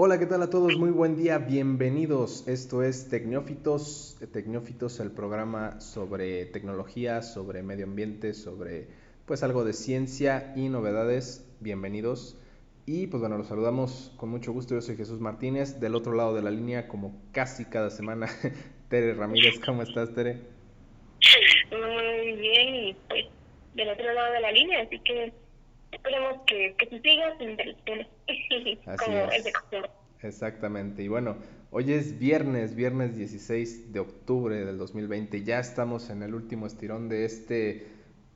Hola, ¿qué tal a todos? Muy buen día, bienvenidos. Esto es Tecnófitos, Tecnófitos, el programa sobre tecnología, sobre medio ambiente, sobre pues algo de ciencia y novedades. Bienvenidos. Y pues bueno, los saludamos con mucho gusto. Yo soy Jesús Martínez, del otro lado de la línea, como casi cada semana, Tere Ramírez. ¿Cómo estás, Tere? Muy bien, pues del otro lado de la línea, así que esperemos que, que se siga como es. de costumbre. Exactamente, y bueno, hoy es viernes, viernes 16 de octubre del 2020, ya estamos en el último estirón de este,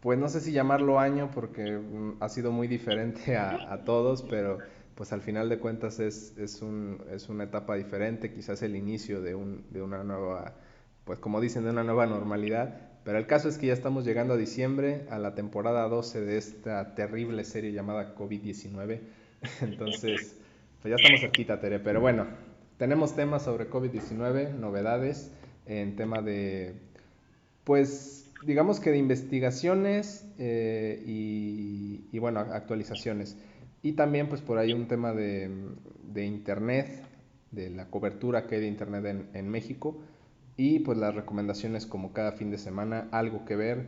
pues no sé si llamarlo año porque mm, ha sido muy diferente a, a todos, pero pues al final de cuentas es, es, un, es una etapa diferente, quizás el inicio de, un, de una nueva, pues como dicen, de una nueva normalidad. Pero el caso es que ya estamos llegando a diciembre, a la temporada 12 de esta terrible serie llamada COVID-19. Entonces, pues ya estamos cerquita, Tere. Pero bueno, tenemos temas sobre COVID-19, novedades en tema de, pues, digamos que de investigaciones eh, y, bueno, actualizaciones. Y también, pues, por ahí un tema de, Internet, de la cobertura que hay de Internet en, en México y pues las recomendaciones como cada fin de semana, algo que ver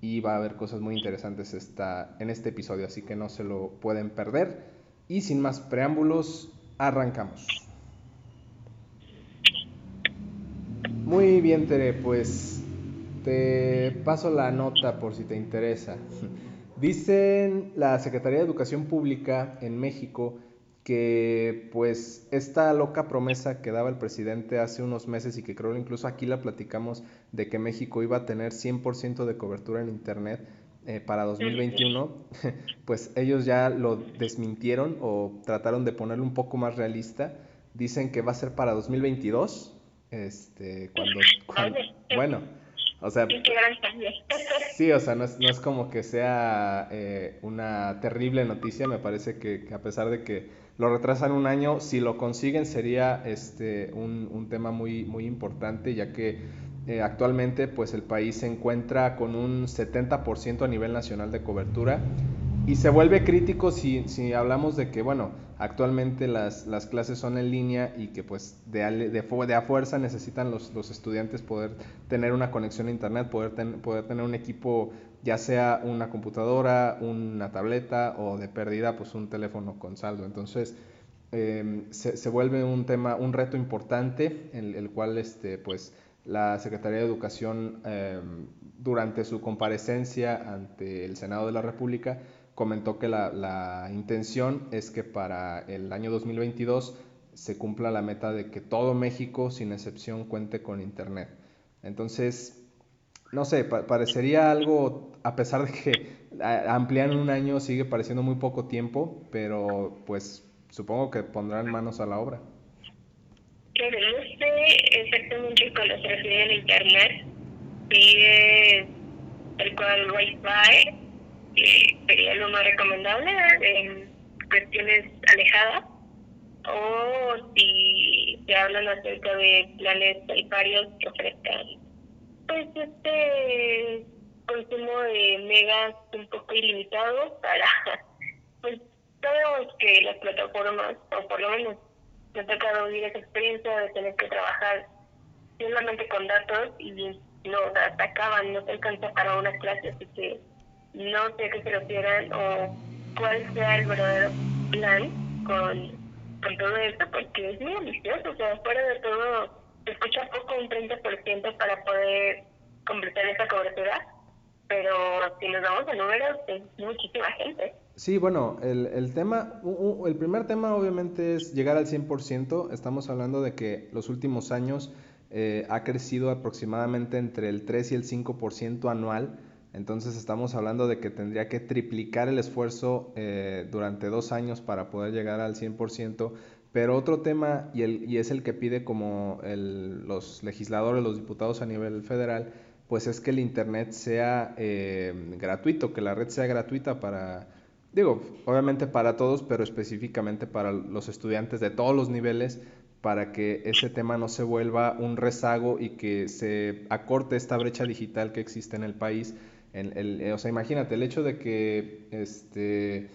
y va a haber cosas muy interesantes esta, en este episodio, así que no se lo pueden perder. Y sin más preámbulos, arrancamos. Muy bien, Tere, pues te paso la nota por si te interesa. Dicen la Secretaría de Educación Pública en México que pues esta loca promesa que daba el presidente hace unos meses y que creo incluso aquí la platicamos de que México iba a tener 100% de cobertura en Internet eh, para 2021, pues ellos ya lo desmintieron o trataron de ponerlo un poco más realista. Dicen que va a ser para 2022, este, cuando, cuando bueno, o sea, sí, o sea, no es, no es como que sea eh, una terrible noticia, me parece que, a pesar de que lo retrasan un año, si lo consiguen sería este, un, un tema muy, muy importante, ya que eh, actualmente pues el país se encuentra con un 70% a nivel nacional de cobertura y se vuelve crítico si, si hablamos de que, bueno, actualmente las, las, clases son en línea y que pues de, de, a fuerza necesitan los, los, estudiantes poder tener una conexión a internet, poder, poder tener un equipo, ya sea una computadora, una tableta o de pérdida, pues un teléfono con saldo. Entonces, em, se, se, vuelve un tema, un reto importante, en el cual este, pues la Secretaría de Educación em, durante su comparecencia ante el Senado de la República comentó que la, intención es que para el año 2022 se cumpla la meta de que todo México, sin excepción, cuente con Internet. Entonces, no sé, parecería algo, a pesar de que amplían un año, sigue pareciendo muy poco tiempo, pero pues supongo que pondrán manos a la obra. No sé exactamente cuando se refiere a Internet, pide el cual Wi-Fi sería lo más recomendable en cuestiones alejadas o si se hablan acerca de planes tarifarios que ofrezcan pues este consumo de megas un poco ilimitado para pues sabemos que las plataformas o por lo menos me ha tocado vivir esa experiencia de tener que trabajar solamente con datos y no atacaban no se alcanza para una clase así que no sé qué se refieran o cuál sea el verdadero plan con, con todo esto, porque es muy ambicioso, o sea, fuera de todo, escucha poco un 30% para poder completar esa cobertura, pero si nos vamos a números, es muchísima gente. Sí, bueno, el, el tema, el primer tema obviamente es llegar al 100%. Estamos hablando de que los últimos años eh, ha crecido aproximadamente entre el 3 y el 5% anual entonces estamos hablando de que tendría que triplicar el esfuerzo eh, durante dos años para poder llegar al 100%. Pero otro tema, y, el, y es el que pide como el, los legisladores, los diputados a nivel federal, pues es que el Internet sea eh, gratuito, que la red sea gratuita para, digo, obviamente para todos, pero específicamente para los estudiantes de todos los niveles, para que ese tema no se vuelva un rezago y que se acorte esta brecha digital que existe en el país eh, o sea, imagínate, el hecho de que este,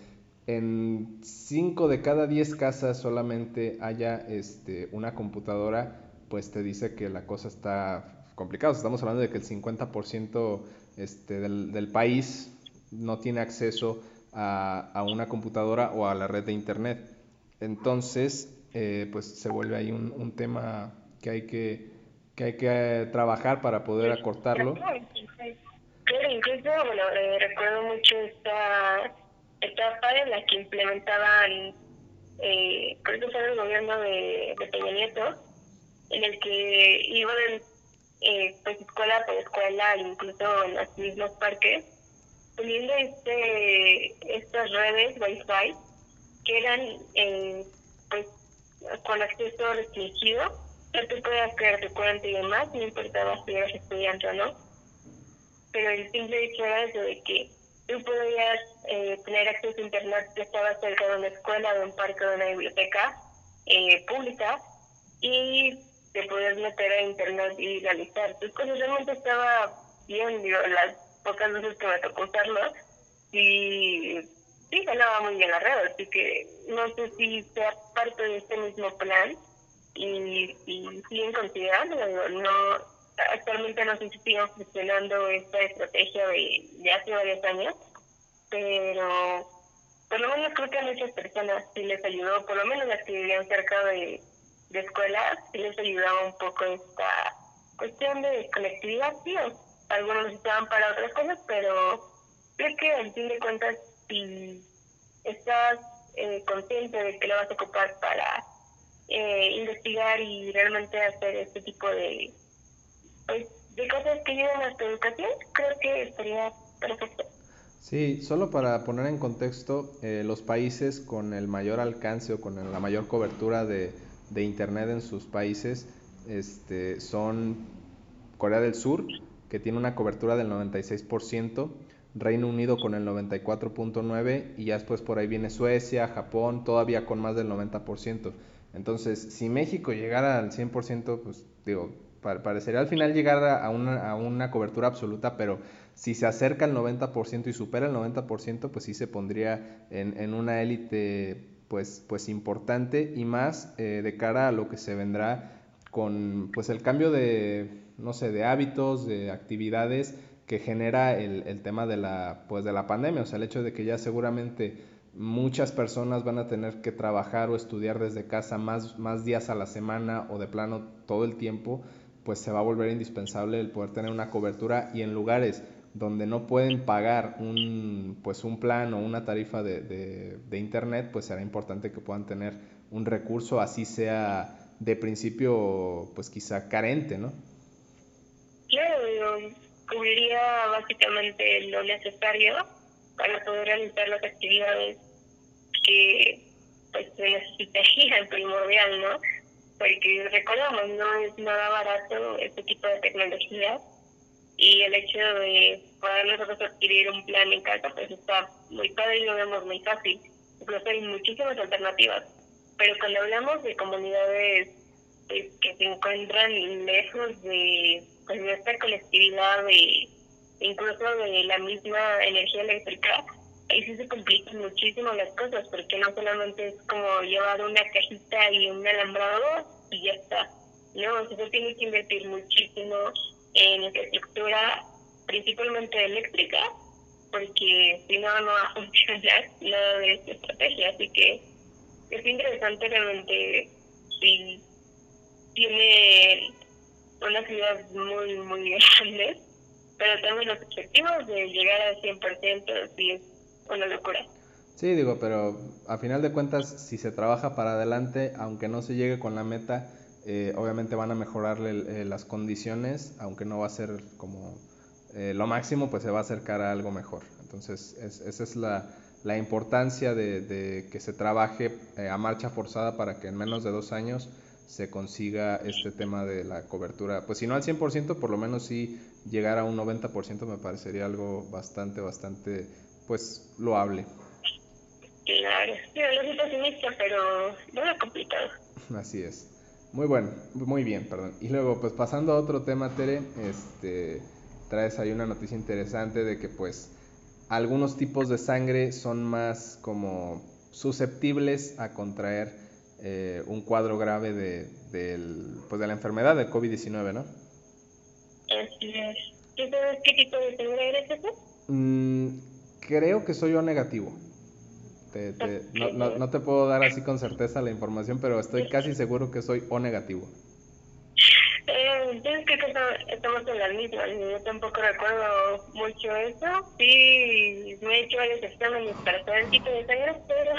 en 5 de cada 10 casas solamente haya este, una computadora, pues te dice que la cosa está complicada. Estamos hablando de que el 50% este, del, del, país no tiene acceso a, a, una computadora o a la red de Internet. Entonces, eh, pues se vuelve ahí un, un, tema que hay que, que, hay que trabajar para poder acortarlo. Claro, incluso, bueno, eh, recuerdo mucho esta etapa en la que implementaban, eh, creo que fue el gobierno de, de Peña Nieto, en el que iban eh, pues escuela por escuela, incluso en los mismos parques, poniendo este, estas redes Wi-Fi que eran eh, pues con acceso restringido, ya tú podías crear tu cuenta y demás, no importaba si eras estudiante o no, pero el simple hecho era eso de que tú podías eh, tener acceso a internet que estaba cerca de una escuela, de un parque, de una biblioteca eh, pública y te podías meter a internet y realizar tus cosas. Realmente estaba bien, digo, las pocas veces que me tocó usarlo, y sí ganaba muy bien la red, así que no sé si sea parte de este mismo plan y, y siguen considerando, no, actualmente no sé si siguen funcionando esta estrategia de, de hace varios años, pero por lo menos creo que a muchas personas sí les ayudó, por lo menos las que vivían cerca de, de escuelas, sí les ayudaba un poco esta cuestión de conectividad, sí, algunos necesitaban para otras cosas, pero creo que al fin de cuentas, si estás eh, consciente de que lo vas a ocupar para eh, investigar y realmente hacer este tipo de, pues, de cosas que ayuden a tu educación, creo que estaría perfecto. Sí, solo para poner en contexto, eh, los países con el mayor alcance o con la mayor cobertura de, de Internet en sus países este, son Corea del Sur, que tiene una cobertura del 96%, Reino Unido con el 94.9% y ya después por ahí viene Suecia, Japón, todavía con más del 90%. Entonces, si México llegara al 100%, pues digo, parecería al final llegar a una, a una cobertura absoluta, pero si se acerca al 90% y supera el 90%, pues sí se pondría en, en una élite pues, pues importante y más eh, de cara a lo que se vendrá con pues el cambio de, no sé, de hábitos, de actividades que genera el, el tema de la, pues de la pandemia, o sea, el hecho de que ya seguramente muchas personas van a tener que trabajar o estudiar desde casa más, más días a la semana o de plano todo el tiempo, pues se va a volver indispensable el poder tener una cobertura y en lugares donde no pueden pagar un, pues un plan o una tarifa de, de, de, internet, pues será importante que puedan tener un recurso, así sea de principio, pues quizá carente, ¿no? Claro, cubriría básicamente lo necesario para poder realizar las actividades que pues se necesitarían primordial, ¿no? Porque recordamos, no es nada barato este tipo de tecnología y el hecho de poder nosotros adquirir un plan en casa pues está muy padre y lo vemos muy fácil. Incluso hay muchísimas alternativas. Pero cuando hablamos de comunidades pues, que se encuentran lejos de pues, nuestra colectividad, de, incluso de la misma energía eléctrica, ahí sí se complican muchísimo las cosas, porque no solamente es como llevar una cajita y un alambrado y ya está. No, se tiene que invertir muchísimo en infraestructura principalmente eléctrica, porque si no, no va a funcionar nada de esta estrategia. Así que es interesante realmente si tiene una ciudad muy, muy grande, pero también los objetivos de llegar al 100% sí es una locura. Sí, digo, pero a final de cuentas, si se trabaja para adelante, aunque no se llegue con la meta, eh, obviamente van a mejorarle eh, las condiciones, aunque no va a ser como eh, lo máximo, pues se va a acercar a algo mejor. Entonces, esa es la, la importancia de, de, que se trabaje a marcha forzada para que en menos de dos años se consiga este tema de la cobertura. Pues si no al 100%, por lo menos sí llegar a un 90% me parecería algo bastante, bastante, pues, loable. Claro, yo lo soy pesimista, pero no es complicado. Así es. Muy bueno, muy bien, perdón. Y luego, pues pasando a otro tema, Tere, este, traes ahí una noticia interesante de que pues algunos tipos de sangre son más como susceptibles a contraer eh, un cuadro grave de, del, pues de la enfermedad del COVID-19, ¿no? Así es. ¿Tú sabes qué tipo de sangre eres ese? Mm, creo que soy O negativo. no, no, no, te puedo dar así con certeza la información, pero estoy casi seguro que soy O negativo. Eh, yo creo que estamos en la misma. Yo tampoco recuerdo mucho eso. Sí, me he hecho varios exámenes para saber el tipo de sangre, pero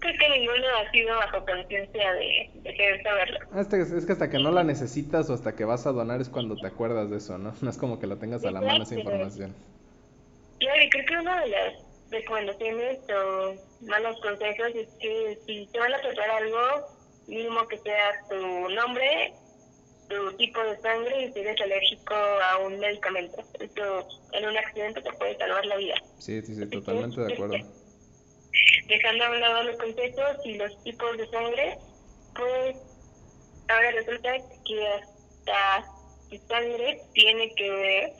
creo que ninguno ha sido bajo conciencia de, de querer saberlo. Ah, es que hasta que no la necesitas o hasta que vas a donar es cuando te acuerdas de eso, ¿no? No es como que lo tengas a la mano esa información. Claro, y creo que una de las recomendaciones o malos consejos es que si te van a tratar algo, mínimo que sea tu nombre tu tipo de sangre y si eres alérgico a un medicamento. Esto en un accidente te puede salvar la vida. Sí, sí, sí, totalmente de acuerdo. Dejando a un lado los consejos y los tipos de sangre, pues ahora resulta que hasta tu sangre tiene que ver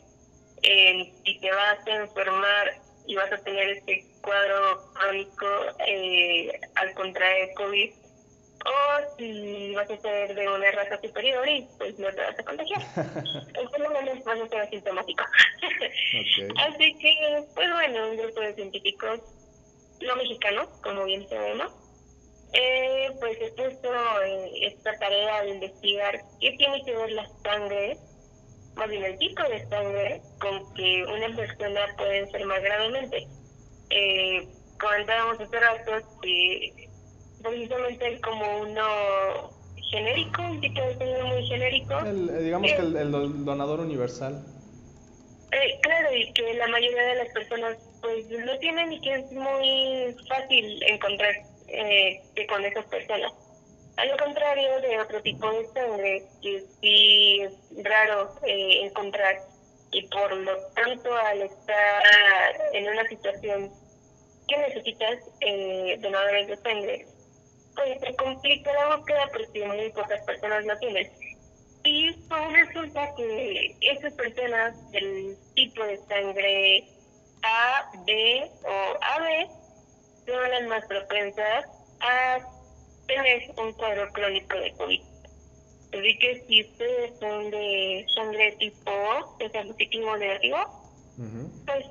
en si te vas a enfermar y vas a tener este cuadro crónico eh, al contraer COVID o si vas a ser de una raza superior y pues no te vas a contagiar. por lo menos vas a ser asintomático. Así que, pues bueno, un grupo de científicos no mexicanos, como bien sabemos, eh, pues se puso eh, esta tarea de investigar qué tiene que ver la sangre, más bien el tipo de sangre, con que una persona puede enfermar gravemente. Eh, comentábamos hace rato que precisamente como uno genérico, un tipo de sangre muy genérico. Eh, digamos que el, donador universal. Eh, claro, y que la mayoría de las personas pues lo tienen y que es muy fácil encontrar eh, con esas personas. A lo contrario de otro tipo de sangre, que sí es raro eh, encontrar y por lo tanto al estar en una situación que necesitas eh, donadores de sangre, pues se complica la búsqueda porque muy pocas personas la tienen. Y pues resulta que esas personas del tipo de sangre A, B o AB son las más propensas a tener un cuadro crónico de COVID. Así que si ustedes son de sangre tipo O, positivo o negativo, pues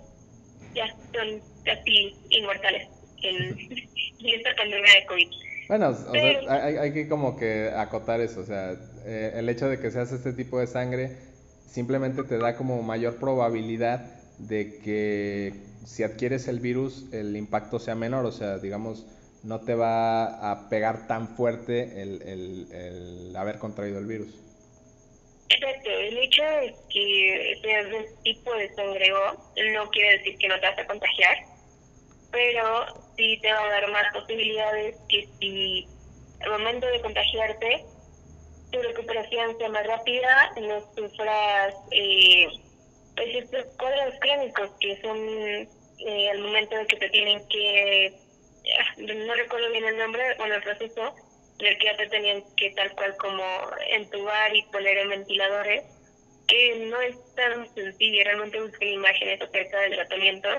ya son casi inmortales en, en esta pandemia de COVID. Bueno, o sea, hay, hay, que como que acotar eso, o sea, eh, el hecho de que seas este tipo de sangre simplemente te da como mayor probabilidad de que si adquieres el virus el impacto sea menor, o sea, digamos, no te va a pegar tan fuerte el, el, el haber contraído el virus. Exacto, el hecho de que seas de tipo de sangre O no quiere decir que no te vas a contagiar, pero sí te va a dar más posibilidades que si al momento de contagiarte tu recuperación sea más rápida, no sufras eh, pues estos cuadros clínicos que son eh, al momento de que te tienen que, ah, no recuerdo bien el nombre, bueno, el proceso, en el que ya te tenían que tal cual como entubar y poner en ventiladores, que no es tan sencillo, realmente busqué imágenes acerca del tratamiento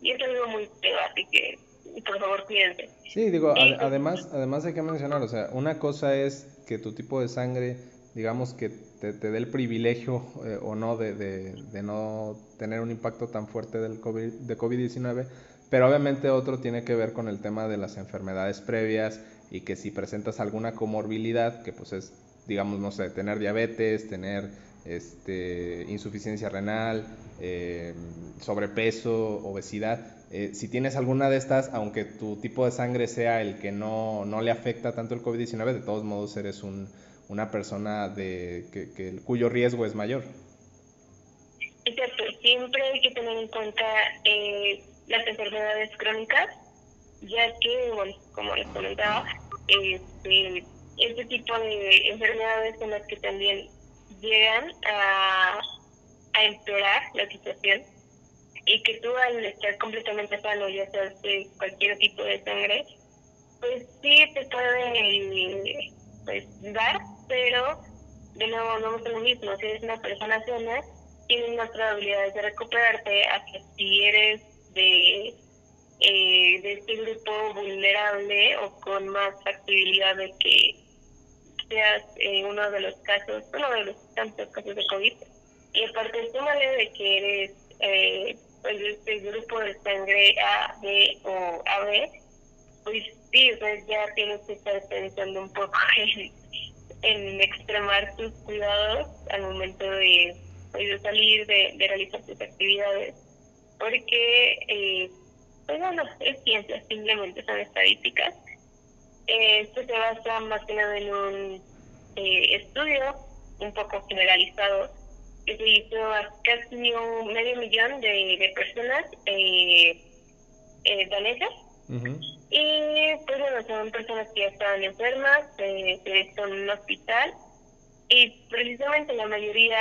y es algo muy feo, así que por favor cuídense. Sí, digo, además, además hay que mencionar, o sea, una cosa es que tu tipo de sangre, digamos que te, te dé el privilegio eh, o no de, de, no tener un impacto tan fuerte del COVID, de COVID-19, pero obviamente otro tiene que ver con el tema de las enfermedades previas y que si presentas alguna comorbilidad, que pues es, digamos, no sé, tener diabetes, tener este, insuficiencia renal, eh, sobrepeso, obesidad. Eh, si tienes alguna de estas, aunque tu tipo de sangre sea el que no, no le afecta tanto el COVID-19, de todos modos eres un, una persona de, que, que, cuyo riesgo es mayor. Exacto, siempre hay que tener en cuenta eh, las enfermedades crónicas, ya que, bueno, como les comentaba, este, este tipo de enfermedades son las que también llegan a, a empeorar la situación y que tú al estar completamente sano, ya sea de cualquier tipo de sangre, pues sí te puede pues, dar, pero de nuevo no es lo mismo. Si eres una persona sana, tienes más probabilidades de recuperarte a que si eres de, eh, de este grupo vulnerable o con más factibilidad de que seas eh, uno de los casos, uno de los tantos casos de COVID. Y aparte, súmale de que eres eh, pues este grupo de sangre A, B o AB, pues sí, pues ya tienes que estar pensando un poco en, en extremar tus cuidados al momento de, pues, salir, de, realizar tus actividades, porque, eh, pues bueno, es ciencia, simplemente son estadísticas. Esto se basa más que nada en un eh, estudio un poco generalizado que se hizo a casi un medio millón de, de personas eh, eh, danesas. Y pues bueno, son personas que ya estaban enfermas, eh, que en un hospital y precisamente la mayoría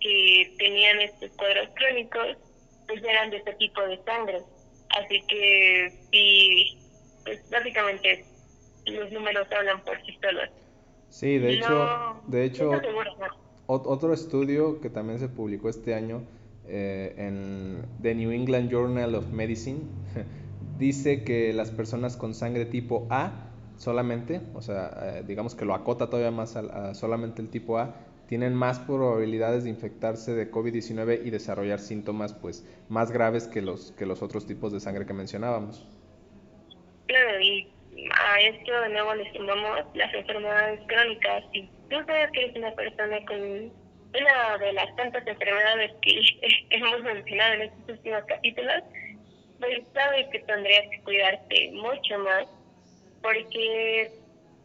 que tenían estos cuadros crónicos pues eran de este tipo de sangre. Así que sí, pues básicamente los números hablan por sí solos. Sí, de hecho, de hecho, otro estudio que también se publicó este año eh, en The New England Journal of Medicine dice que las personas con sangre tipo A solamente, o sea, eh, digamos que lo acota todavía más a, solamente el tipo A, tienen más probabilidades de infectarse de COVID-19 y desarrollar síntomas pues más graves que los que los otros tipos de sangre que mencionábamos. Claro, y a esto de nuevo le sumamos las enfermedades crónicas. Si tú sabes que eres una persona con una de las tantas enfermedades que hemos mencionado en estos últimos capítulos, pues sabes que tendrías que cuidarte mucho más, porque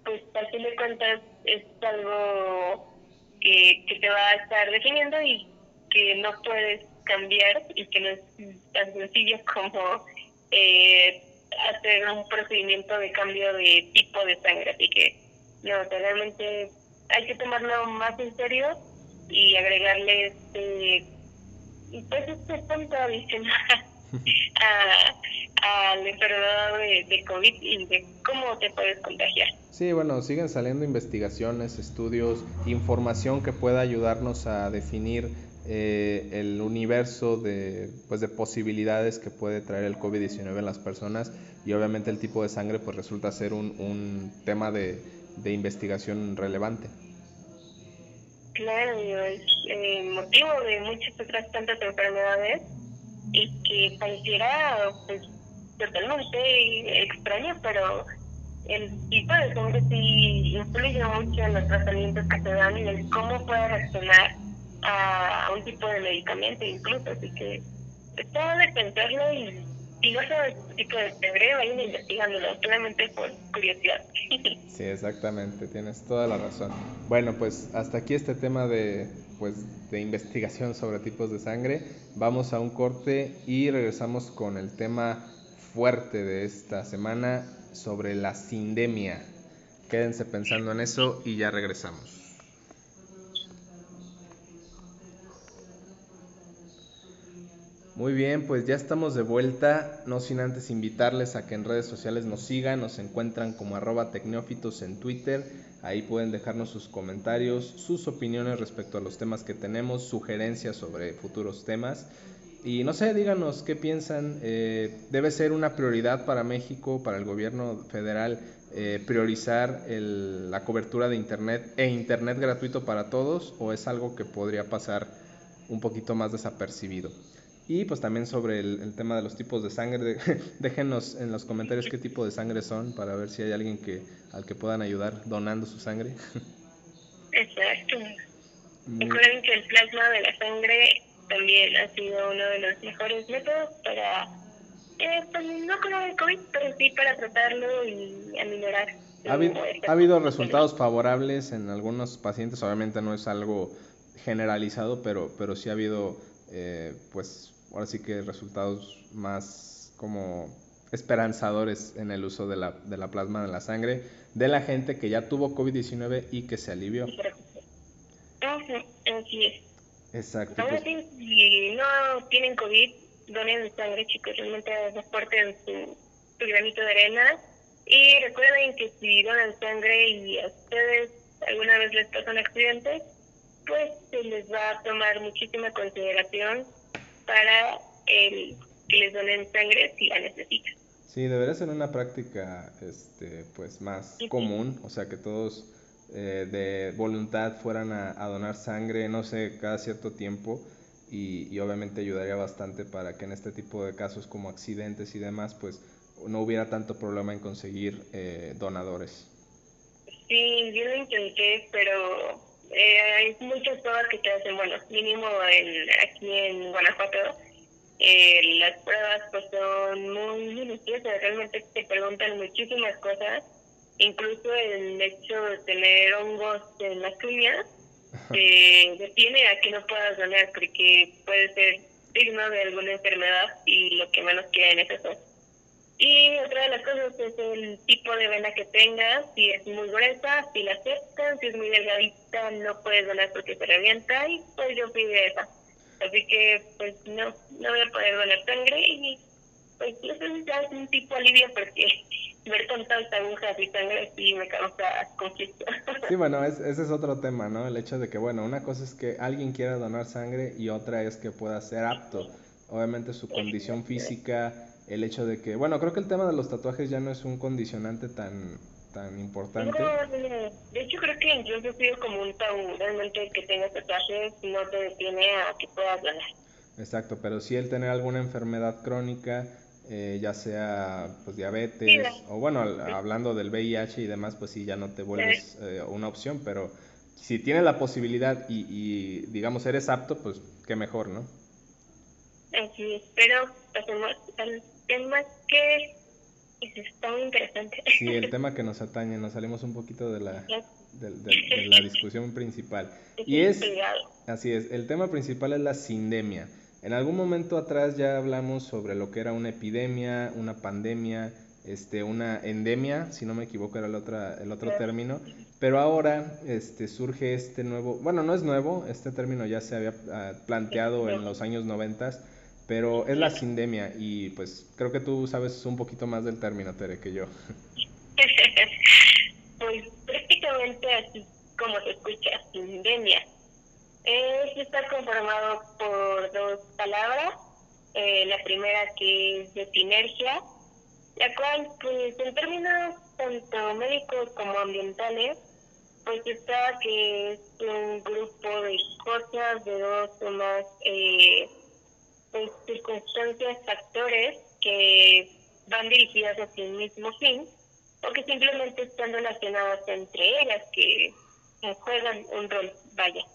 pues al fin de cuentas es algo que, que te va a estar definiendo y que no puedes cambiar y que no es tan sencillo como eh, hacer un procedimiento de cambio de tipo de sangre. Así que, no, realmente hay que tomarlo más en serio y agregarle este, pues este punto adicional a, a la enfermedad de, de COVID y de cómo te puedes contagiar. Sí, bueno, siguen saliendo investigaciones, estudios, información que pueda ayudarnos a definir eh, el universo de, pues, de posibilidades que puede traer el COVID-19 en las personas y obviamente el tipo de sangre pues resulta ser un, un tema de, de investigación relevante. Claro, es eh, motivo de muchas otras tantas enfermedades y que pareciera pues totalmente extraño, pero el tipo de sangre sí influye mucho en los tratamientos que se dan y en cómo puede reaccionar a un tipo de medicamento incluso, así que está de pensarlo y si no sabes de investigándolo, solamente por curiosidad. sí, exactamente, tienes toda la razón. Bueno, pues hasta aquí este tema de, pues, de investigación sobre tipos de sangre. Vamos a un corte y regresamos con el tema fuerte de esta semana sobre la sindemia. Quédense pensando en eso y ya regresamos. Muy bien, pues ya estamos de vuelta, no sin antes invitarles a que en redes sociales nos sigan, nos encuentran como arroba tecnófitos en Twitter, ahí pueden dejarnos sus comentarios, sus opiniones respecto a los temas que tenemos, sugerencias sobre futuros temas y no sé, díganos qué piensan, eh, debe ser una prioridad para México, para el gobierno federal, eh, priorizar la cobertura de Internet e Internet gratuito para todos o es algo que podría pasar un poquito más desapercibido. Y pues también sobre el, tema de los tipos de sangre, déjenos en los comentarios qué tipo de sangre son para ver si hay alguien que al que puedan ayudar donando su sangre. Exacto. Recuerden que el plasma de la sangre también ha sido uno de los mejores métodos para, eh, pues no curar el COVID, pero sí para tratarlo y aminorar. Ha habido, ha habido resultados favorables en algunos pacientes, obviamente no es algo generalizado, pero, pero sí ha habido eh, pues ahora sí que resultados más como esperanzadores en el uso de la, de la plasma de la sangre de la gente que ya tuvo COVID-19 y que se alivió. Así es. Exacto. Pues si no tienen COVID, donen sangre, chicos, realmente en su, su granito de arena. Y recuerden que si donan sangre y a ustedes alguna vez les pasa un accidente, pues se les va a tomar muchísima consideración para el que les donen sangre si la necesitan. Sí, debería ser una práctica este, pues más común, o sea, que todos eh, de voluntad fueran a, donar sangre, no sé, cada cierto tiempo y, obviamente ayudaría bastante para que en este tipo de casos como accidentes y demás, pues no hubiera tanto problema en conseguir eh, donadores. Sí, yo lo intenté, pero eh, hay muchas pruebas que te hacen, bueno, mínimo en, aquí en Guanajuato, eh, las pruebas pues son muy minuciosas, realmente te preguntan muchísimas cosas, incluso el hecho de tener hongos en las uñas te detiene a que no puedas donar porque puede ser signo de alguna enfermedad y lo que menos quieren es eso. Y otra de las cosas es el tipo de vena que tengas, si es muy gruesa, si la aceptan, si es muy delgadita, no puedes donar porque se revienta y pues yo pide esa. Así que pues no, no voy a poder donar sangre y pues eso ya es un tipo alivio porque ver tantas agujas y sangre sí me causa conflicto. Sí, bueno, ese es otro tema, ¿no? El hecho de que, bueno, una cosa es que alguien quiera donar sangre y otra es que pueda ser apto. Obviamente su condición física el hecho de que, bueno, creo que el tema de los tatuajes ya no es un condicionante tan tan importante. de hecho creo que incluso sido como un tabú, realmente que tengas tatuajes no te detiene a que puedas ganar. Exacto, pero si el tener alguna enfermedad crónica, eh, ya sea pues diabetes o bueno, hablando del VIH y demás, pues sí, ya no te vuelves eh, una opción, pero si tienes la posibilidad y, y digamos eres apto, pues qué mejor, ¿no? Así es, pero pasemos al tema que está muy interesante. Sí, el tema que nos atañe, nos salimos un poquito de la, de, la discusión principal. y es, así es, el tema principal es la sindemia. En algún momento atrás ya hablamos sobre lo que era una epidemia, una pandemia, este, una endemia, si no me equivoco era el, otra, el otro término, pero ahora este, surge este nuevo, bueno, no es nuevo, este término ya se había ah, planteado en los años noventas, pero es la sindemia y pues creo que tú sabes un poquito más del término, Tere, que yo. pues prácticamente así como se escucha, sindemia. Es estar conformado por dos palabras. Eh, la primera que es de sinergia, la cual pues en términos tanto médicos como ambientales, pues está que es un grupo de cosas, de dos o más eh, circunstancias, factores que van dirigidas hacia el mismo fin o que simplemente están relacionadas entre ellas, que juegan un rol, vaya,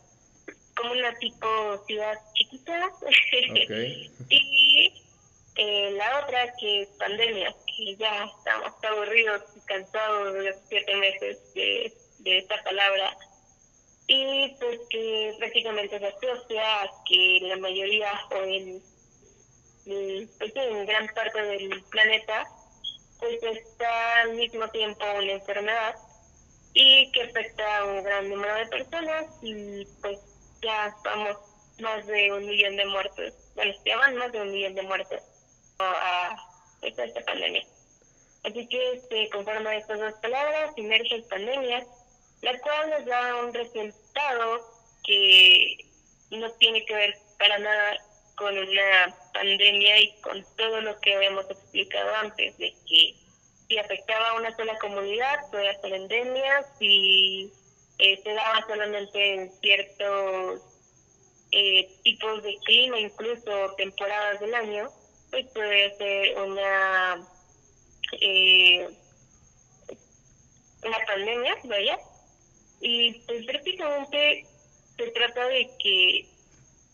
como una tipo ciudad chiquita. y eh, la otra que es pandemia, que ya estamos aburridos y cansados de los siete meses de, de esta palabra y pues que prácticamente se asocia a que la mayoría o en pues en gran parte del planeta, pues está al mismo tiempo una enfermedad y que afecta a un gran número de personas y pues ya estamos más de un millón de muertos, bueno, ya van más de un millón de muertos a, esta pandemia. Así que se conforma estas dos palabras, sinergia y pandemia, la cual nos da un resultado que no tiene que ver para nada con una pandemia y con todo lo que habíamos explicado antes, de que si afectaba a una sola comunidad, podía ser endemia, si eh, se daba solamente en ciertos eh, tipos de clima, incluso temporadas del año, pues puede ser una, eh, una pandemia, vaya. Y pues prácticamente se trata de que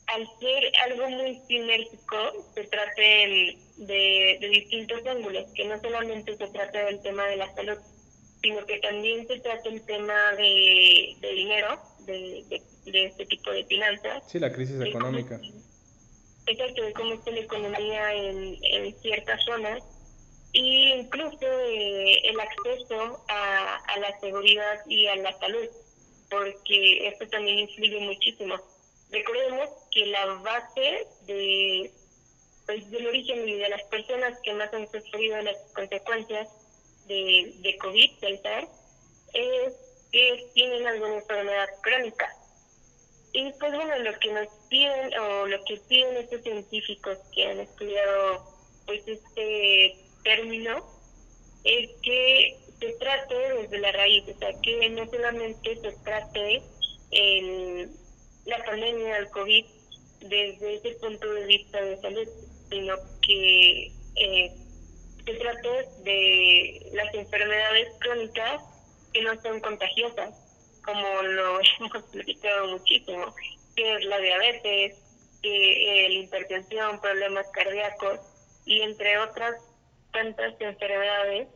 al ser algo muy sinérgico, se trata de, distintos ángulos, que no solamente se trata del tema de la salud, sino que también se trata el tema de, dinero, de, de, este tipo de finanzas. Sí, la crisis económica. exacto, de cómo está la economía en, en ciertas zonas y incluso eh, el acceso a, a la seguridad y a la salud, porque esto también influye muchísimo Recordemos que la base de pues, del origen y de las personas que más han sufrido las consecuencias de, de COVID, del SARS, es que tienen alguna enfermedad crónica. Y pues bueno, lo que nos piden o lo que piden estos científicos que han estudiado pues este término es que se trate desde la raíz, o sea, que no solamente se trate el, la pandemia del COVID desde ese punto de vista de salud, sino que eh, se trate de las enfermedades crónicas que no son contagiosas, como lo hemos platicado muchísimo, que es la diabetes, que eh, la hipertensión, problemas cardíacos y entre otras tantas enfermedades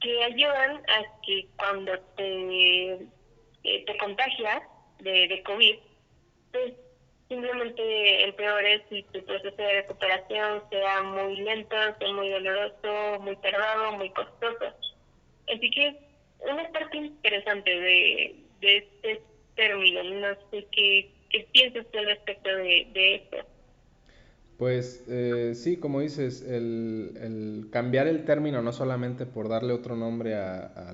que ayudan a que cuando te, eh, te contagias de COVID, pues simplemente empeores y tu proceso de recuperación sea muy lento, sea muy doloroso, muy tardado, muy costoso. Así que una parte interesante de, de este término, no sé qué, qué piensa usted respecto de, de esto. Pues eh, sí, como dices, el, el, cambiar el término no solamente por darle otro nombre a,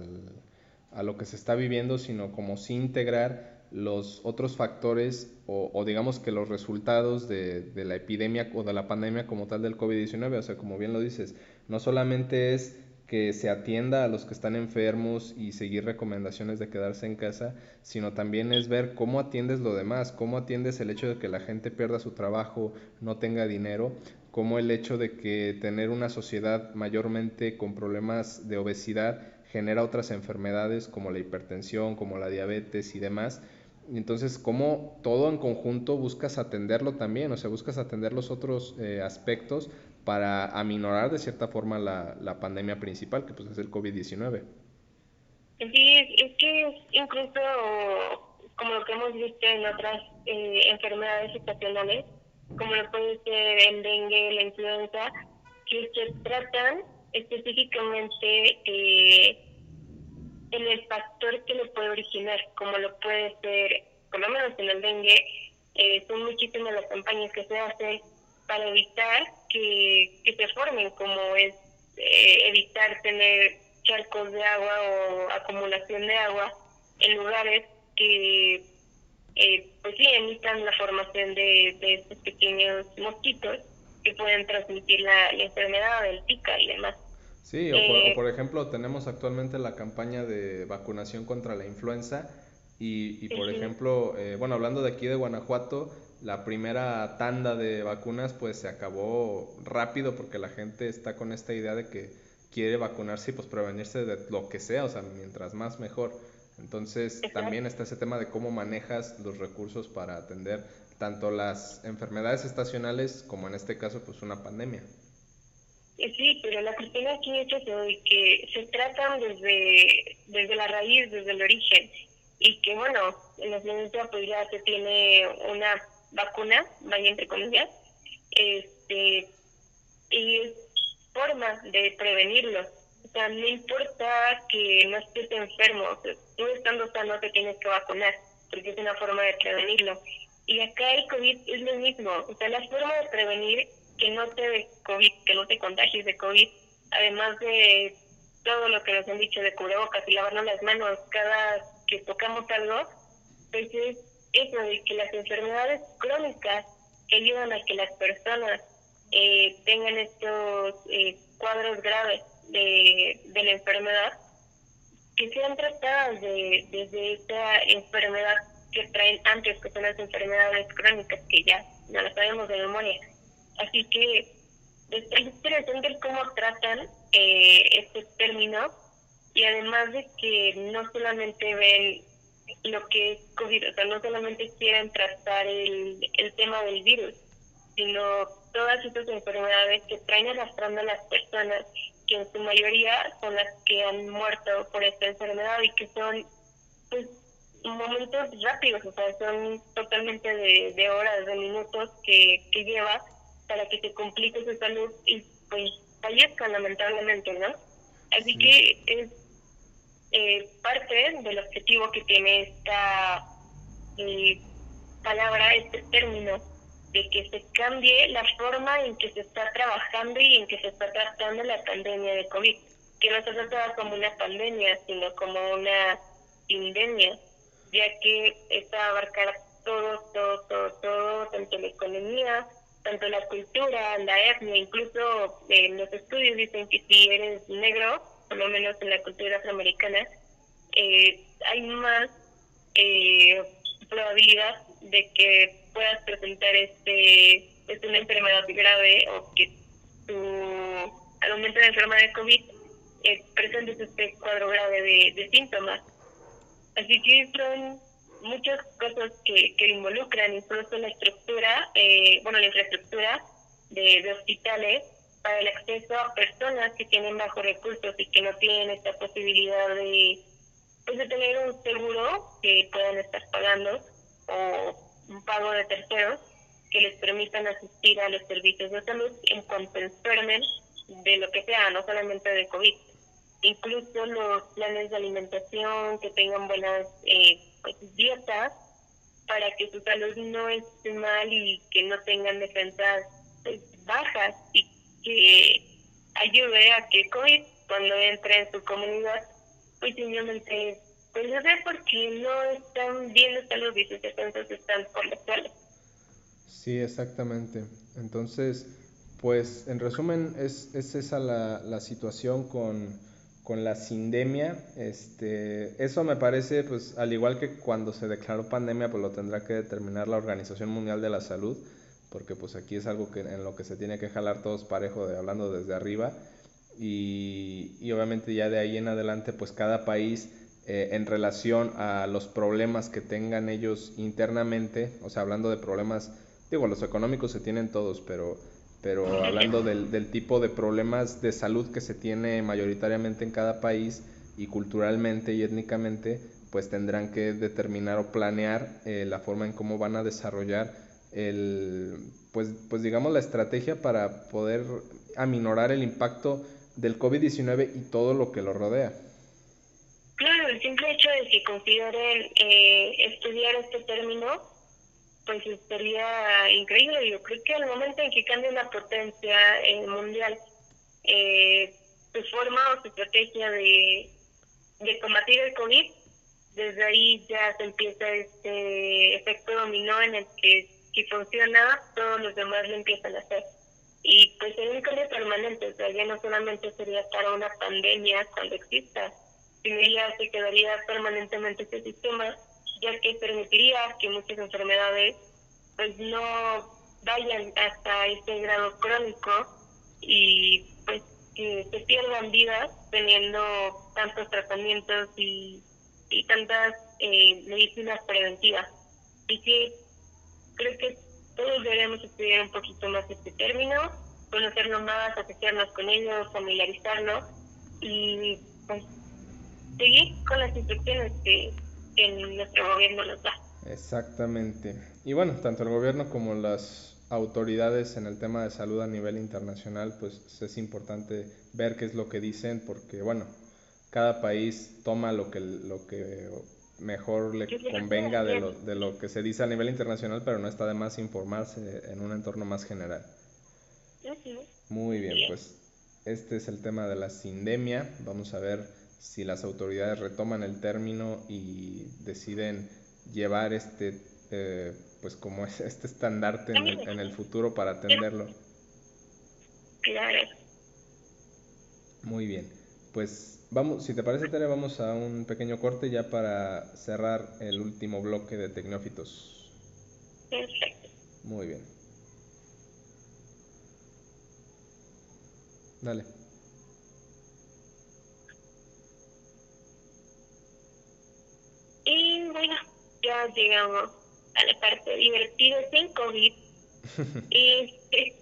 a, lo que se está viviendo, sino como sí integrar los otros factores o, digamos que los resultados de, de, la epidemia o de la pandemia como tal del COVID-19. O sea, como bien lo dices, no solamente es que se atienda a los que están enfermos y seguir recomendaciones de quedarse en casa, sino también es ver cómo atiendes lo demás, cómo atiendes el hecho de que la gente pierda su trabajo, no tenga dinero, como el hecho de que tener una sociedad mayormente con problemas de obesidad genera otras enfermedades como la hipertensión, como la diabetes y demás. Entonces, cómo todo en conjunto buscas atenderlo también, o sea, buscas atender los otros eh, aspectos para aminorar de cierta forma la, la pandemia principal, que pues es el COVID-19. Sí, es que incluso como lo que hemos visto en otras eh, enfermedades estacionales, como lo puede ser el dengue, la influenza, que se tratan específicamente eh, en el factor que lo puede originar, como lo puede ser, por lo menos en el dengue, eh, son muchísimas las campañas que se hacen para evitar que, que se formen, como es eh, evitar tener charcos de agua o acumulación de agua en lugares que eh, pues sí emitan la formación de, de estos pequeños mosquitos que pueden transmitir la, la enfermedad del pica y demás. Sí, o por, o eh, por, ejemplo tenemos actualmente la campaña de vacunación contra la influenza y, y por ejemplo, eh, bueno, hablando de aquí de Guanajuato, la primera tanda de vacunas pues se acabó rápido porque la gente está con esta idea de que quiere vacunarse y pues prevenirse de lo que sea, o sea, mientras más mejor. Entonces también está ese tema de cómo manejas los recursos para atender tanto las enfermedades estacionales como en este caso pues una pandemia. Sí, pero la cuestión aquí es eso, que se tratan desde, desde la raíz, desde el origen, y que bueno, en la ciencia pues ya se tiene una vacuna, vaya entre comillas, este, y es forma de prevenirlo. O sea, no importa que no estés enfermo, tú estando sano te tienes que vacunar, porque es una forma de prevenirlo. Y acá el COVID es lo mismo, o sea, la forma de prevenir que no te de COVID, que no te contagies de COVID, además de todo lo que nos han dicho de cubrebocas y lavarnos las manos cada que tocamos algo, pues es eso de que las enfermedades crónicas ayudan a que las personas eh, tengan estos eh, cuadros graves de, de la enfermedad, que sean tratadas de, desde esta enfermedad que traen antes, que son las enfermedades crónicas, que ya no las sabemos de memoria. Así que es interesante cómo tratan eh, este término y además de que no solamente ven lo que es COVID, o sea, no solamente quieren tratar el, el tema del virus, sino todas estas enfermedades que traen arrastrando a las personas, que en su mayoría son las que han muerto por esta enfermedad y que son pues, momentos rápidos, o sea, son totalmente de, de horas, de minutos que, que lleva para que se complique su salud y pues fallezcan lamentablemente, ¿no? Así que es eh, parte del objetivo que tiene esta eh, palabra, este término, de que se cambie la forma en que se está trabajando y en que se está tratando la pandemia de COVID, que no se trata como una pandemia, sino como una pandemia, ya que esta abarcar todo, todo, todo, todo, tanto la economía, tanto la cultura, la etnia, incluso eh, los estudios dicen que si eres negro, por lo menos en la cultura afroamericana, eh, hay más eh, probabilidad de que puedas presentar este es una enfermedad grave o que tu, al momento de enfermedad de COVID eh, presentes este cuadro grave de, de síntomas. Así que son muchas cosas que, que involucran, incluso la estructura, eh, bueno, la infraestructura de, hospitales para el acceso a personas que tienen bajos recursos y que no tienen esta posibilidad de, pues, de tener un seguro que puedan estar pagando o un pago de terceros que les permitan asistir a los servicios de salud en cuanto enfermen de lo que sea, no solamente de COVID. Incluso los planes de alimentación, que tengan buenas eh, dietas para que su salud no esté mal y que no tengan defensas pues, bajas y que ayude a que COVID cuando entre en su comunidad pues simplemente pues no sé porque no están bien salud y sus defensas están por las suelo. Sí, exactamente. Entonces, pues en resumen es, es esa la, la situación con, con, la sindemia. Este, eso me parece, pues al igual que cuando se declaró pandemia, pues lo tendrá que determinar la Organización Mundial de la Salud, porque pues aquí es algo que, en lo que se tiene que jalar todos parejo, de, hablando desde arriba. Y, y obviamente ya de ahí en adelante, pues cada país eh, en relación a los problemas que tengan ellos internamente, o sea, hablando de problemas digo, los económicos se tienen todos, pero, pero hablando del, del tipo de problemas de salud que se tiene mayoritariamente en cada país y culturalmente y étnicamente, pues tendrán que determinar o planear eh, la forma en cómo van a desarrollar el, pues, pues digamos la estrategia para poder aminorar el impacto del COVID-19 y todo lo que lo rodea. Claro, el simple hecho de que consideren eh, estudiar este término pues sería increíble. Yo creo que al momento en que cambie la potencia mundial, eh, su forma o su estrategia de, de combatir el COVID, desde ahí ya se empieza este efecto dominó en el que si funciona, todos los demás lo empiezan a hacer. Y pues sería un cambio permanente, o sea, ya no solamente sería para una pandemia cuando exista, sino ya se quedaría permanentemente este sistema ya que permitiría que muchas enfermedades pues no vayan hasta este grado crónico y pues que se pierdan vidas teniendo tantos tratamientos y, y tantas eh, medicinas preventivas. Y que creo que todos deberíamos estudiar un poquito más este término, conocerlo más, asociarnos con ellos, familiarizarnos y pues, seguir con las instrucciones que que nuestro gobierno nos da. Exactamente. Y bueno, tanto el gobierno como las autoridades en el tema de salud a nivel internacional, pues es importante ver qué es lo que dicen, porque bueno, cada país toma lo que, lo que mejor le convenga de lo, de lo que se dice a nivel internacional, pero no está de más informarse en un entorno más general. Muy bien, pues este es el tema de la sindemia. Vamos a ver si las autoridades retoman el término y deciden llevar este, eh, pues como es este estandarte en el, en el futuro para atenderlo. Claro. Muy bien. Pues vamos, si te parece, Tere, vamos a un pequeño corte ya para cerrar el último bloque de tecnófitos. Perfecto. Muy bien. Dale. Ya llegamos a la parte divertida sin COVID. y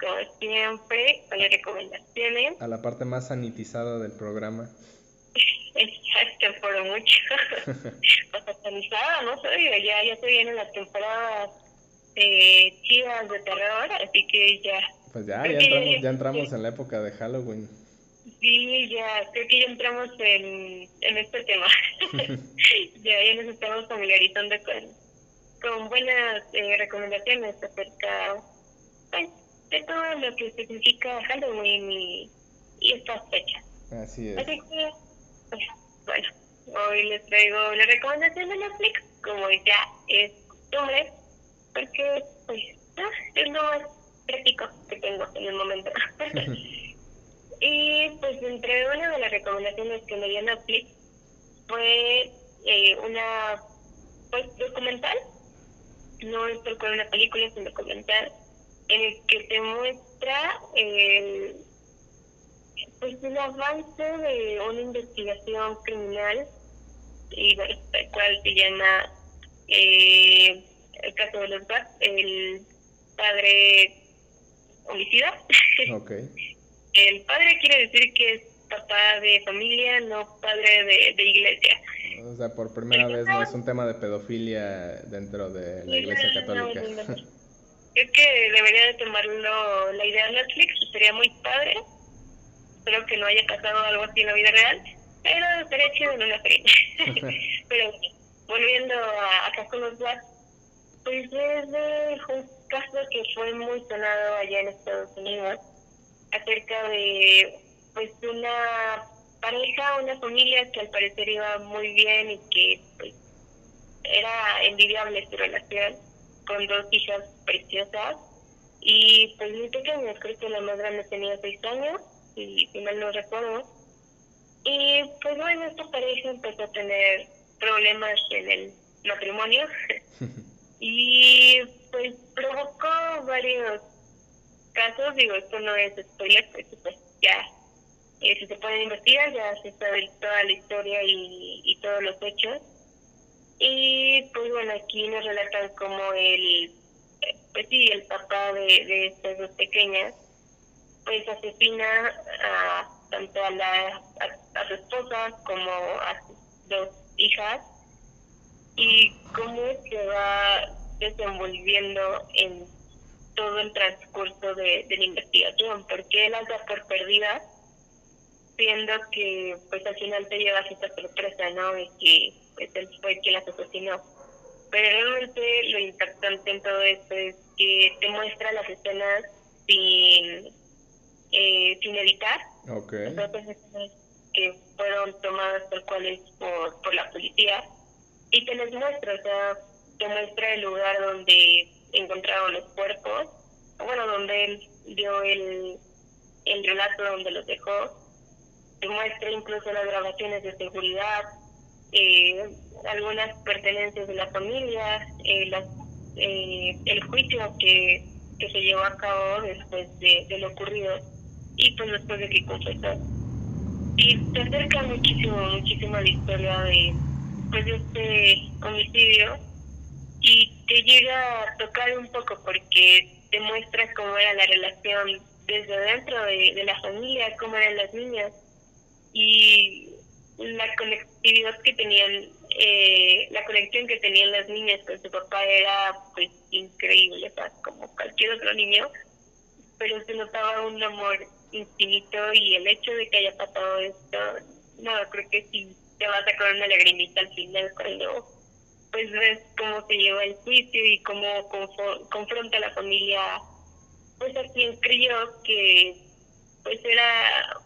como siempre, con las recomendaciones. A la parte más sanitizada del programa. Exacto, por mucho. pues sanitizada, no sé, ya, ya se vienen las temporadas eh, chivas de terror, así que ya. Pues ya, ya entramos, ya entramos en la época de Halloween. Sí, ya, creo que ya entramos en, en este tema. ya, ya nos estamos familiarizando con, con buenas eh, recomendaciones acerca pues, de todo lo que significa Halloween y, y estas fechas. Así es. Así que, pues, bueno, hoy les traigo la recomendación de Netflix, como ya es costumbre, porque pues es lo más práctico que tengo en el momento. y pues entre una de las recomendaciones que me dio Netflix fue eh, una pues documental, no es por una película, es un documental en el que te muestra el pues el avance de una investigación criminal y bueno, el cual se llama eh, el caso de los el padre homicida. el padre quiere decir que es papá de familia, no padre de, de iglesia. O sea, por primera vez no es un tema de pedofilia dentro de la iglesia católica. Creo que debería de tomarlo la idea de Netflix, sería muy padre. Espero que no haya pasado algo así en la vida real, pero estaría chido en una serie. pero volviendo a, a con los Black, pues es de un caso que fue muy sonado allá en Estados Unidos acerca de pues una pareja, una familia que al parecer iba muy bien y que pues, era envidiable su relación con dos hijas preciosas y pues muy pequeñas, creo que la más grande tenía seis años y si mal no recuerdo. Y pues bueno, esta pareja empezó a tener problemas en el matrimonio y pues provocó varios casos, digo, esto no es spoiler, pues, pues ya eh, si se pueden investigar, ya se sabe toda la historia y, todos los hechos. Y pues bueno, aquí nos relatan como el, pues sí, el papá de, estas dos pequeñas, pues asesina a tanto a, la, a, su esposa como a sus dos hijas y cómo se va desenvolviendo en todo el transcurso de, de la investigación, porque él las da por perdidas viendo que pues al final te llevas esta sorpresa, ¿no? Y que pues él fue quien las asesinó. Pero realmente lo impactante en todo esto es que te muestra las escenas sin, eh, sin editar. Okay. escenas que fueron tomadas tal cual es por, por la policía y te las muestra, o sea, te muestra el lugar donde encontraron los cuerpos, bueno, donde él dio el, el relato donde los dejó muestra incluso las grabaciones de seguridad, eh, algunas pertenencias de la familia, eh, eh, el juicio que, que se llevó a cabo después de, lo ocurrido y pues después de que confesó. Y te acerca muchísimo, muchísimo a la historia de, pues, de este homicidio y te llega a tocar un poco porque te muestra cómo era la relación desde dentro de, de la familia, cómo eran las niñas y la conectividad que tenían, eh, la conexión que tenían las niñas con su papá era pues increíble, como cualquier otro niño, pero se notaba un amor infinito y el hecho de que haya pasado esto, no, creo que sí te va a sacar una lagrimita al final cuando pues ves cómo se lleva el juicio y cómo confronta a la familia pues a quien creyó que pues era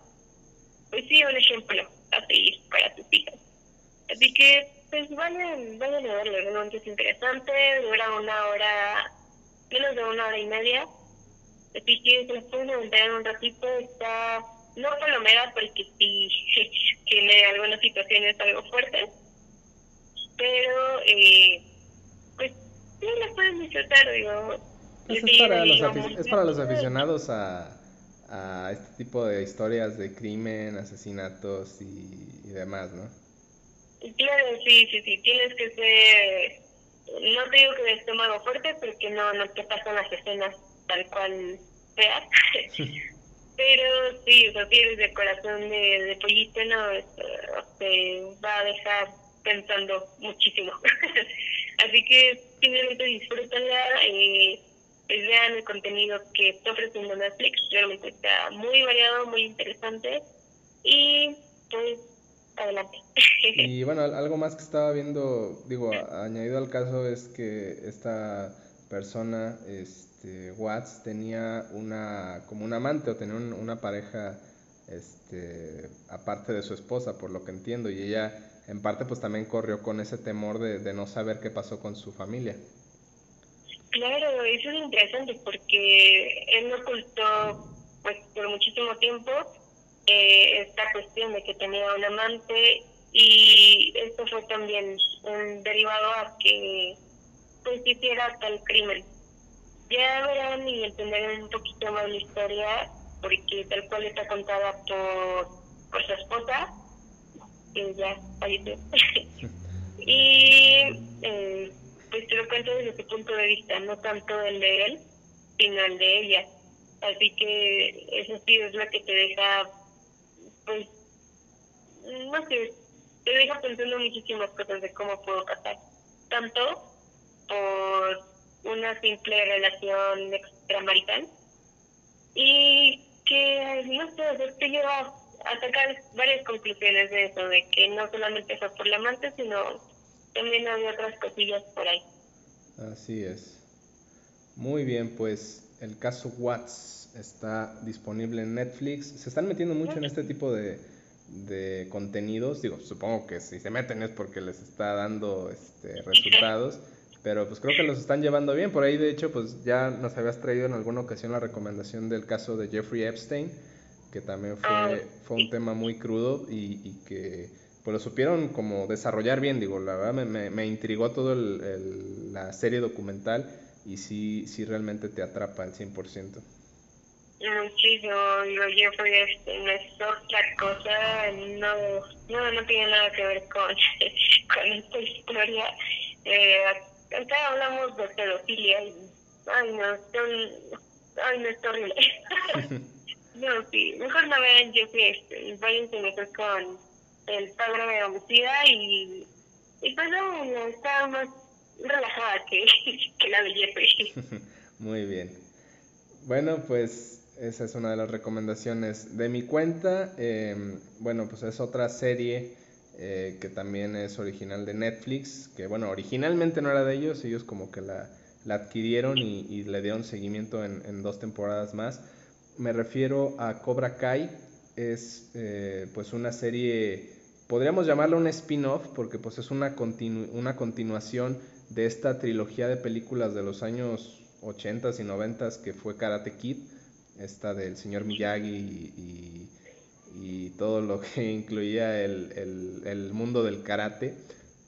pues sí, un ejemplo a seguir para tus hijas. Así que, pues vayan, vayan a verlo, realmente es interesante, dura una hora, menos de una hora y media. Así que se les pueden aventar en un ratito, está, no palomera porque sí tiene algunas situaciones algo fuertes, pero eh, pues sí las pueden disfrutar, digo. Pues es, para los es para los aficionados a a este tipo de historias de crimen, asesinatos y, demás, ¿no? Claro, sí, sí, sí, tienes que ser, no te digo que de estómago fuerte, porque no, no te pasan las escenas tal cual feas, pero sí, o sea, tienes el corazón de, de pollito, no, te va a dejar pensando muchísimo. Así que simplemente disfrútala. Eh, vean el contenido que está ofreciendo Netflix, realmente está muy variado, muy interesante y pues adelante. Y bueno, algo más que estaba viendo, digo, añadido al caso es que esta persona, este, Watts, tenía una, como un amante o tenía una pareja, este, aparte de su esposa, por lo que entiendo, y ella en parte pues también corrió con ese temor de, no saber qué pasó con su familia. Claro, eso es interesante porque él ocultó pues por muchísimo tiempo eh, esta cuestión de que tenía un amante y esto fue también un derivado a que pues hiciera tal crimen. Ya verán y entenderán un poquito más la historia porque tal cual está contada por, por su esposa, que ya falleció. y eh, pues te lo cuento desde su punto de vista, no tanto el de él, sino el de ella. Así que eso sí es lo que te deja, pues, no sé, te deja pensando muchísimas cosas de cómo puedo pasar. Tanto por una simple relación extramarital y que, no sé, te lleva a sacar varias conclusiones de eso, de que no solamente fue por la amante, sino también había otras cosillas por ahí. Así es. Muy bien, pues el caso Watts está disponible en Netflix. Se están metiendo mucho en este tipo de, de contenidos. Digo, supongo que si se meten es porque les está dando este, resultados. Pero pues creo que los están llevando bien. Por ahí, de hecho, pues ya nos habías traído en alguna ocasión la recomendación del caso de Jeffrey Epstein, que también fue, ah, fue un tema muy crudo y, y que pues lo supieron como desarrollar bien, digo, la verdad me, me, intrigó todo el, la serie documental y sí, sí realmente te atrapa al 100%. Muchísimo, digo, Jeffrey este, no es otra cosa, no, no, no tiene nada que ver con, con esta historia. Eh, acá hablamos de pedofilia y, ay no, son, ay no, es horrible. no, sí, mejor no vean Jeffrey, váyanse mejor con el padre de homicida y, y pues no, está más relajada que, que la de Jeffrey. Muy bien. Bueno, pues esa es una de las recomendaciones de mi cuenta. Eh, bueno, pues es otra serie eh, que también es original de Netflix, que bueno, originalmente no era de ellos, ellos como que la, la adquirieron y, y, le dieron seguimiento en, en, dos temporadas más. Me refiero a Cobra Kai, es eh, pues una serie podríamos llamarlo un spin-off porque pues es una, una continuación de esta trilogía de películas de los años 80 y 90 que fue Karate Kid, esta del señor Miyagi y, y, todo lo que incluía el, el, el, mundo del karate.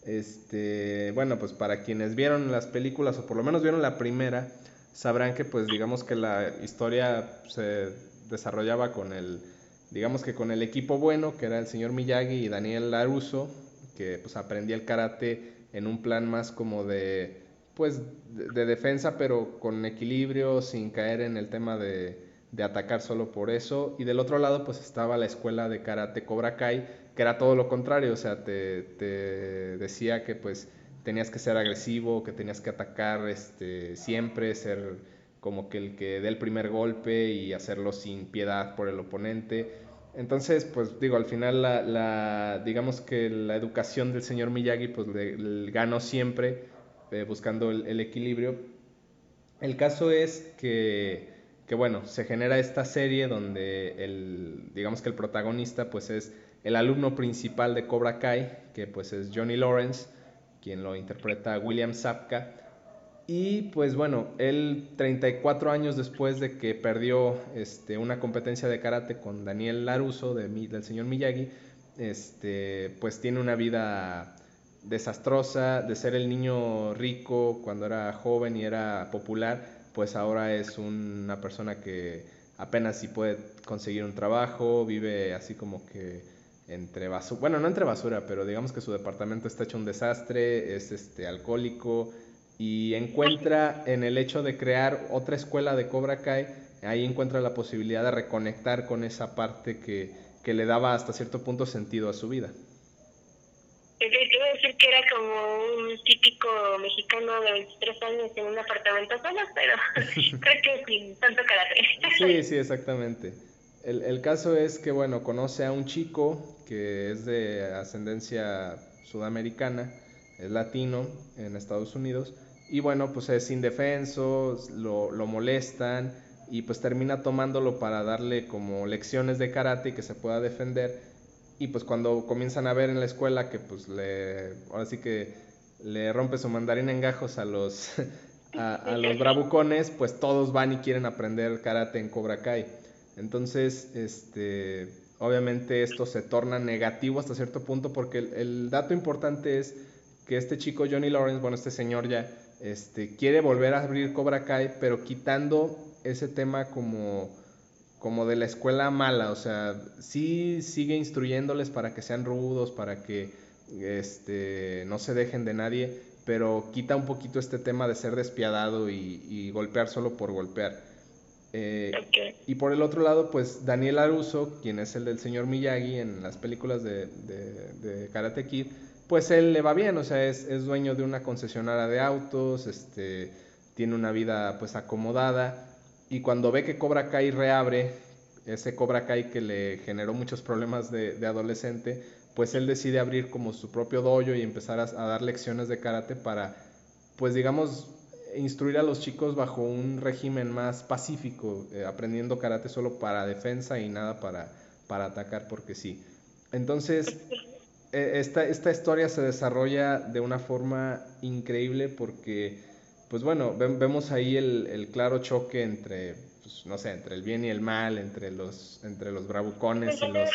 Este, bueno, pues para quienes vieron las películas o por lo menos vieron la primera, sabrán que pues digamos que la historia se desarrollaba con el digamos que con el equipo bueno, que era el señor Miyagi y Daniel Laruso, que pues aprendía el karate en un plan más como de, pues, de, defensa, pero con equilibrio, sin caer en el tema de, de, atacar solo por eso. Y del otro lado, pues estaba la escuela de karate Cobra Kai, que era todo lo contrario, o sea, te, te decía que pues tenías que ser agresivo, que tenías que atacar este, siempre, ser como que el que dé el primer golpe y hacerlo sin piedad por el oponente. Entonces, pues digo, al final la, la digamos que la educación del señor Miyagi pues le, ganó siempre eh, buscando el, equilibrio. El caso es que, que, bueno, se genera esta serie donde el, digamos que el protagonista pues es el alumno principal de Cobra Kai, que pues es Johnny Lawrence, quien lo interpreta William Sapka y pues bueno, él 34 años después de que perdió este, una competencia de karate con Daniel Laruso de, del señor Miyagi, este, pues tiene una vida desastrosa, de ser el niño rico cuando era joven y era popular, pues ahora es una persona que apenas si puede conseguir un trabajo, vive así como que entre basura, bueno, no entre basura, pero digamos que su departamento está hecho un desastre, es este alcohólico, y encuentra en el hecho de crear otra escuela de Cobra Kai, ahí encuentra la posibilidad de reconectar con esa parte que, que le daba hasta cierto punto sentido a su vida. Te iba a decir que era como un típico mexicano de 23 años en un apartamento solo, pero creo que sin tanto karate. sí, sí, exactamente. El, caso es que, bueno, conoce a un chico que es de ascendencia sudamericana, es latino en Estados Unidos, y bueno, pues es indefenso, lo, lo molestan y pues termina tomándolo para darle como lecciones de karate y que se pueda defender. Y pues cuando comienzan a ver en la escuela que pues le, ahora sí que le rompe su mandarín en gajos a los, a, los bravucones, pues todos van y quieren aprender karate en Cobra Kai. Entonces, este, obviamente esto se torna negativo hasta cierto punto porque el, dato importante es que este chico Johnny Lawrence, bueno, este señor ya, este, quiere volver a abrir Cobra Kai, pero quitando ese tema como, como de la escuela mala, o sea, sí sigue instruyéndoles para que sean rudos, para que este, no se dejen de nadie, pero quita un poquito este tema de ser despiadado y, golpear solo por golpear. Eh, y por el otro lado, pues Daniel Aruso, quien es el del señor Miyagi en las películas de, Karate Kid, pues él le va bien, o sea, es, es, dueño de una concesionaria de autos, este, tiene una vida pues acomodada, y cuando ve que Cobra Kai reabre, ese Cobra Kai que le generó muchos problemas de, de adolescente, pues él decide abrir como su propio dojo y empezar a, dar lecciones de karate para, pues digamos, instruir a los chicos bajo un régimen más pacífico, eh, aprendiendo karate solo para defensa y nada para, para atacar porque sí. Entonces, e, esta, esta historia se desarrolla de una forma increíble porque, pues bueno, vemos ahí el, el claro choque entre pues, no sé, entre el bien y el mal, entre los, entre los bravucones y los...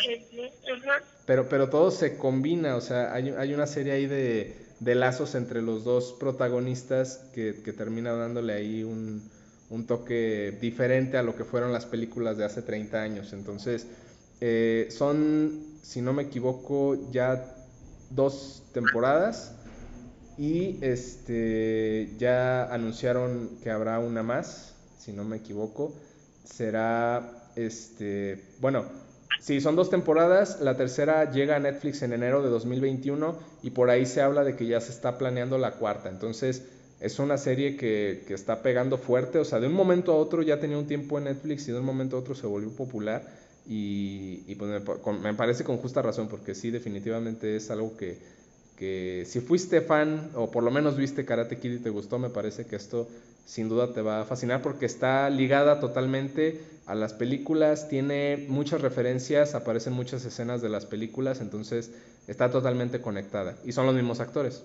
Pero, pero todo se combina, o sea, hay, hay una serie ahí de, de, lazos entre los dos protagonistas que, que termina dándole ahí un, un, toque diferente a lo que fueron las películas de hace 30 años. Entonces, eh, son, si no me equivoco, ya dos temporadas y este ya anunciaron que habrá una más si no me equivoco. Será, este, bueno, sí, son dos temporadas. La tercera llega a Netflix en enero de 2021 y por ahí se habla de que ya se está planeando la cuarta. Entonces, es una serie que, que está pegando fuerte. O sea, de un momento a otro ya tenía un tiempo en Netflix y de un momento a otro se volvió popular. Y, y pues me, parece con justa razón, porque sí, definitivamente es algo que, que si fuiste fan o por lo menos viste Karate Kid y te gustó, me parece que esto sin duda te va a fascinar porque está ligada totalmente a las películas, tiene muchas referencias, aparecen muchas escenas de las películas, entonces está totalmente conectada y son los mismos actores.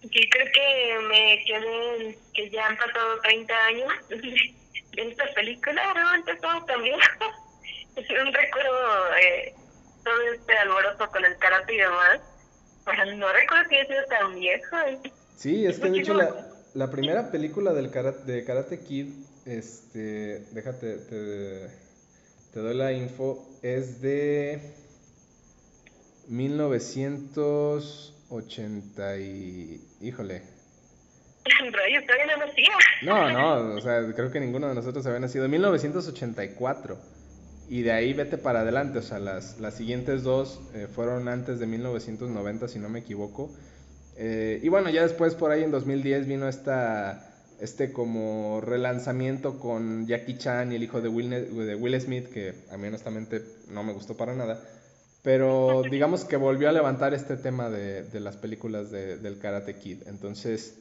Sí, creo que me quedé que ya han pasado 30 años de esta película, no, antes también. es un recuerdo eh, todo este alboroto con el karate y demás no recuerdo que haya sido tan viejo. Sí, es que de hecho la, la primera película del karate, de Karate Kid, este, déjate, te, te doy la info, es de 1980 y... híjole. Rayos, todavía no nacía. No, no, o sea, creo que ninguno de nosotros había nacido. 1984. Y de ahí vete para adelante, o sea, las, las siguientes dos eh, fueron antes de 1990, si no me equivoco. Eh, y bueno, ya después por ahí en 2010 vino esta, este como relanzamiento con Jackie Chan y el hijo de Will, de Will Smith, que a mí honestamente no me gustó para nada. Pero digamos que volvió a levantar este tema de, de las películas de, del Karate Kid. Entonces,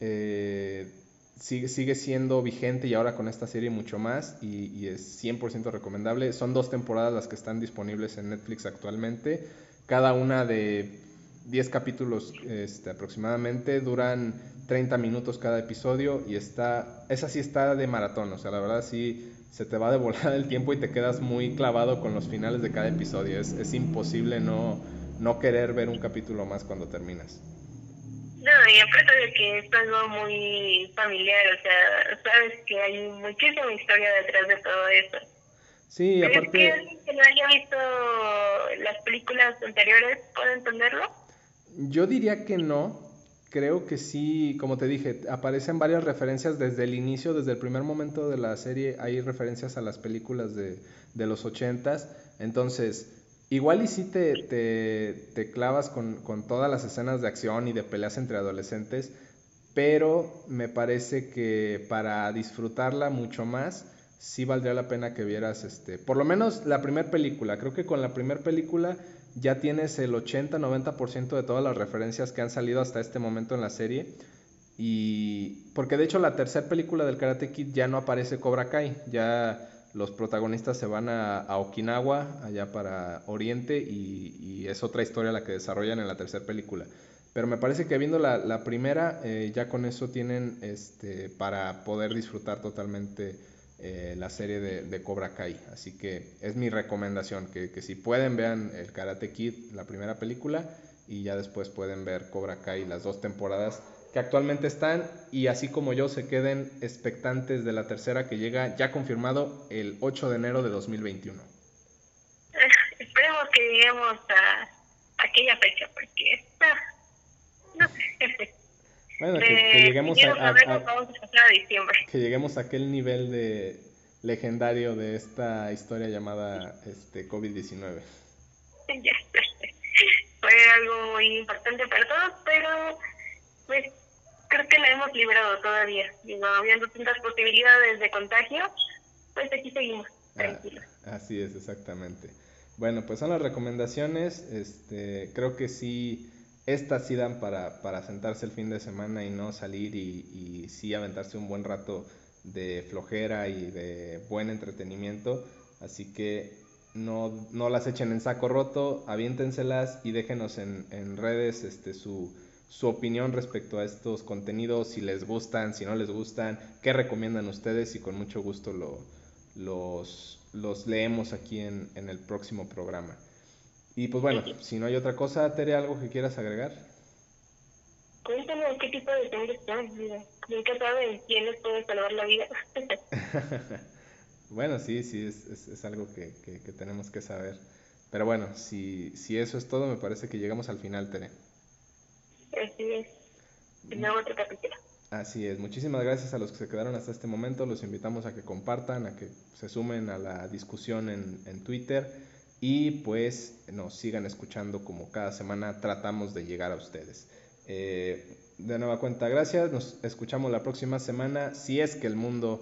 eh, sigue, sigue siendo vigente y ahora con esta serie mucho más y, es 100% recomendable. Son dos temporadas las que están disponibles en Netflix actualmente, cada una de 10 capítulos este, aproximadamente, duran 30 minutos cada episodio y está, esa sí está de maratón, o sea, la verdad sí se te va de volar el tiempo y te quedas muy clavado con los finales de cada episodio, es, es imposible no, no querer ver un capítulo más cuando terminas. No, y aparte de que es algo muy familiar, o sea, sabes que hay muchísima historia detrás de todo eso. Sí, aparte... que alguien que no haya visto las películas anteriores puede entenderlo? Yo diría que no. Creo que sí, como te dije, aparecen varias referencias desde el inicio, desde el primer momento de la serie, hay referencias a las películas de, de los ochentas. Entonces, Igual y si te, te, clavas con, con, todas las escenas de acción y de peleas entre adolescentes, pero me parece que para disfrutarla mucho más, sí valdría la pena que vieras, este, por lo menos la primera película. Creo que con la primera película ya tienes el 80-90% de todas las referencias que han salido hasta este momento en la serie. Y porque de hecho la tercera película del Karate Kid ya no aparece Cobra Kai, ya los protagonistas se van a, Okinawa, allá para Oriente, y, es otra historia la que desarrollan en la tercera película. Pero me parece que viendo la, primera, eh, ya con eso tienen este, para poder disfrutar totalmente eh, la serie de, Cobra Kai. Así que es mi recomendación, que, que, si pueden vean el Karate Kid, la primera película, y ya después pueden ver Cobra Kai, las dos temporadas que actualmente están, y así como yo se queden expectantes de la tercera que llega ya confirmado el 8 de enero de 2021. Esperemos que lleguemos a aquella fecha, porque está... No sé. Bueno, que, lleguemos a, que lleguemos a aquel nivel de legendario de esta historia llamada este COVID-19. Ya, fue algo muy importante para todos, pero pues creo que la hemos librado todavía. Digo, habiendo tantas posibilidades de contagio, pues aquí seguimos, ah, tranquilos. así es, exactamente. Bueno, pues son las recomendaciones. Este, creo que sí estas sí dan para, para sentarse el fin de semana y no salir y, y sí aventarse un buen rato de flojera y de buen entretenimiento. Así que no, no las echen en saco roto, aviéntenselas y déjenos en, en redes este, su, su opinión respecto a estos contenidos, si les gustan, si no les gustan, qué recomiendan ustedes y con mucho gusto lo, los, los leemos aquí en, en el próximo programa. Y pues bueno, si no hay otra cosa, Tere, ¿algo que quieras agregar? Cuéntame qué tipo de temas están, mira. Nunca saben quién les puede salvar la vida. bueno, sí, sí, es, es, algo que, que, tenemos que saber. Pero bueno, si, si eso es todo, me parece que llegamos al final, Tere. Así es. otro capítulo. Así es. Muchísimas gracias a los que se quedaron hasta este momento. Los invitamos a que compartan, a que se sumen a la discusión en, en Twitter y pues nos sigan escuchando como cada semana tratamos de llegar a ustedes. Eh, de nueva cuenta, gracias, nos escuchamos la próxima semana, si es que el mundo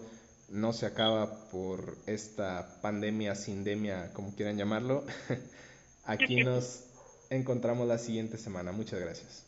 no se acaba por esta pandemia, sindemia, como quieran llamarlo, aquí nos encontramos la siguiente semana. Muchas gracias.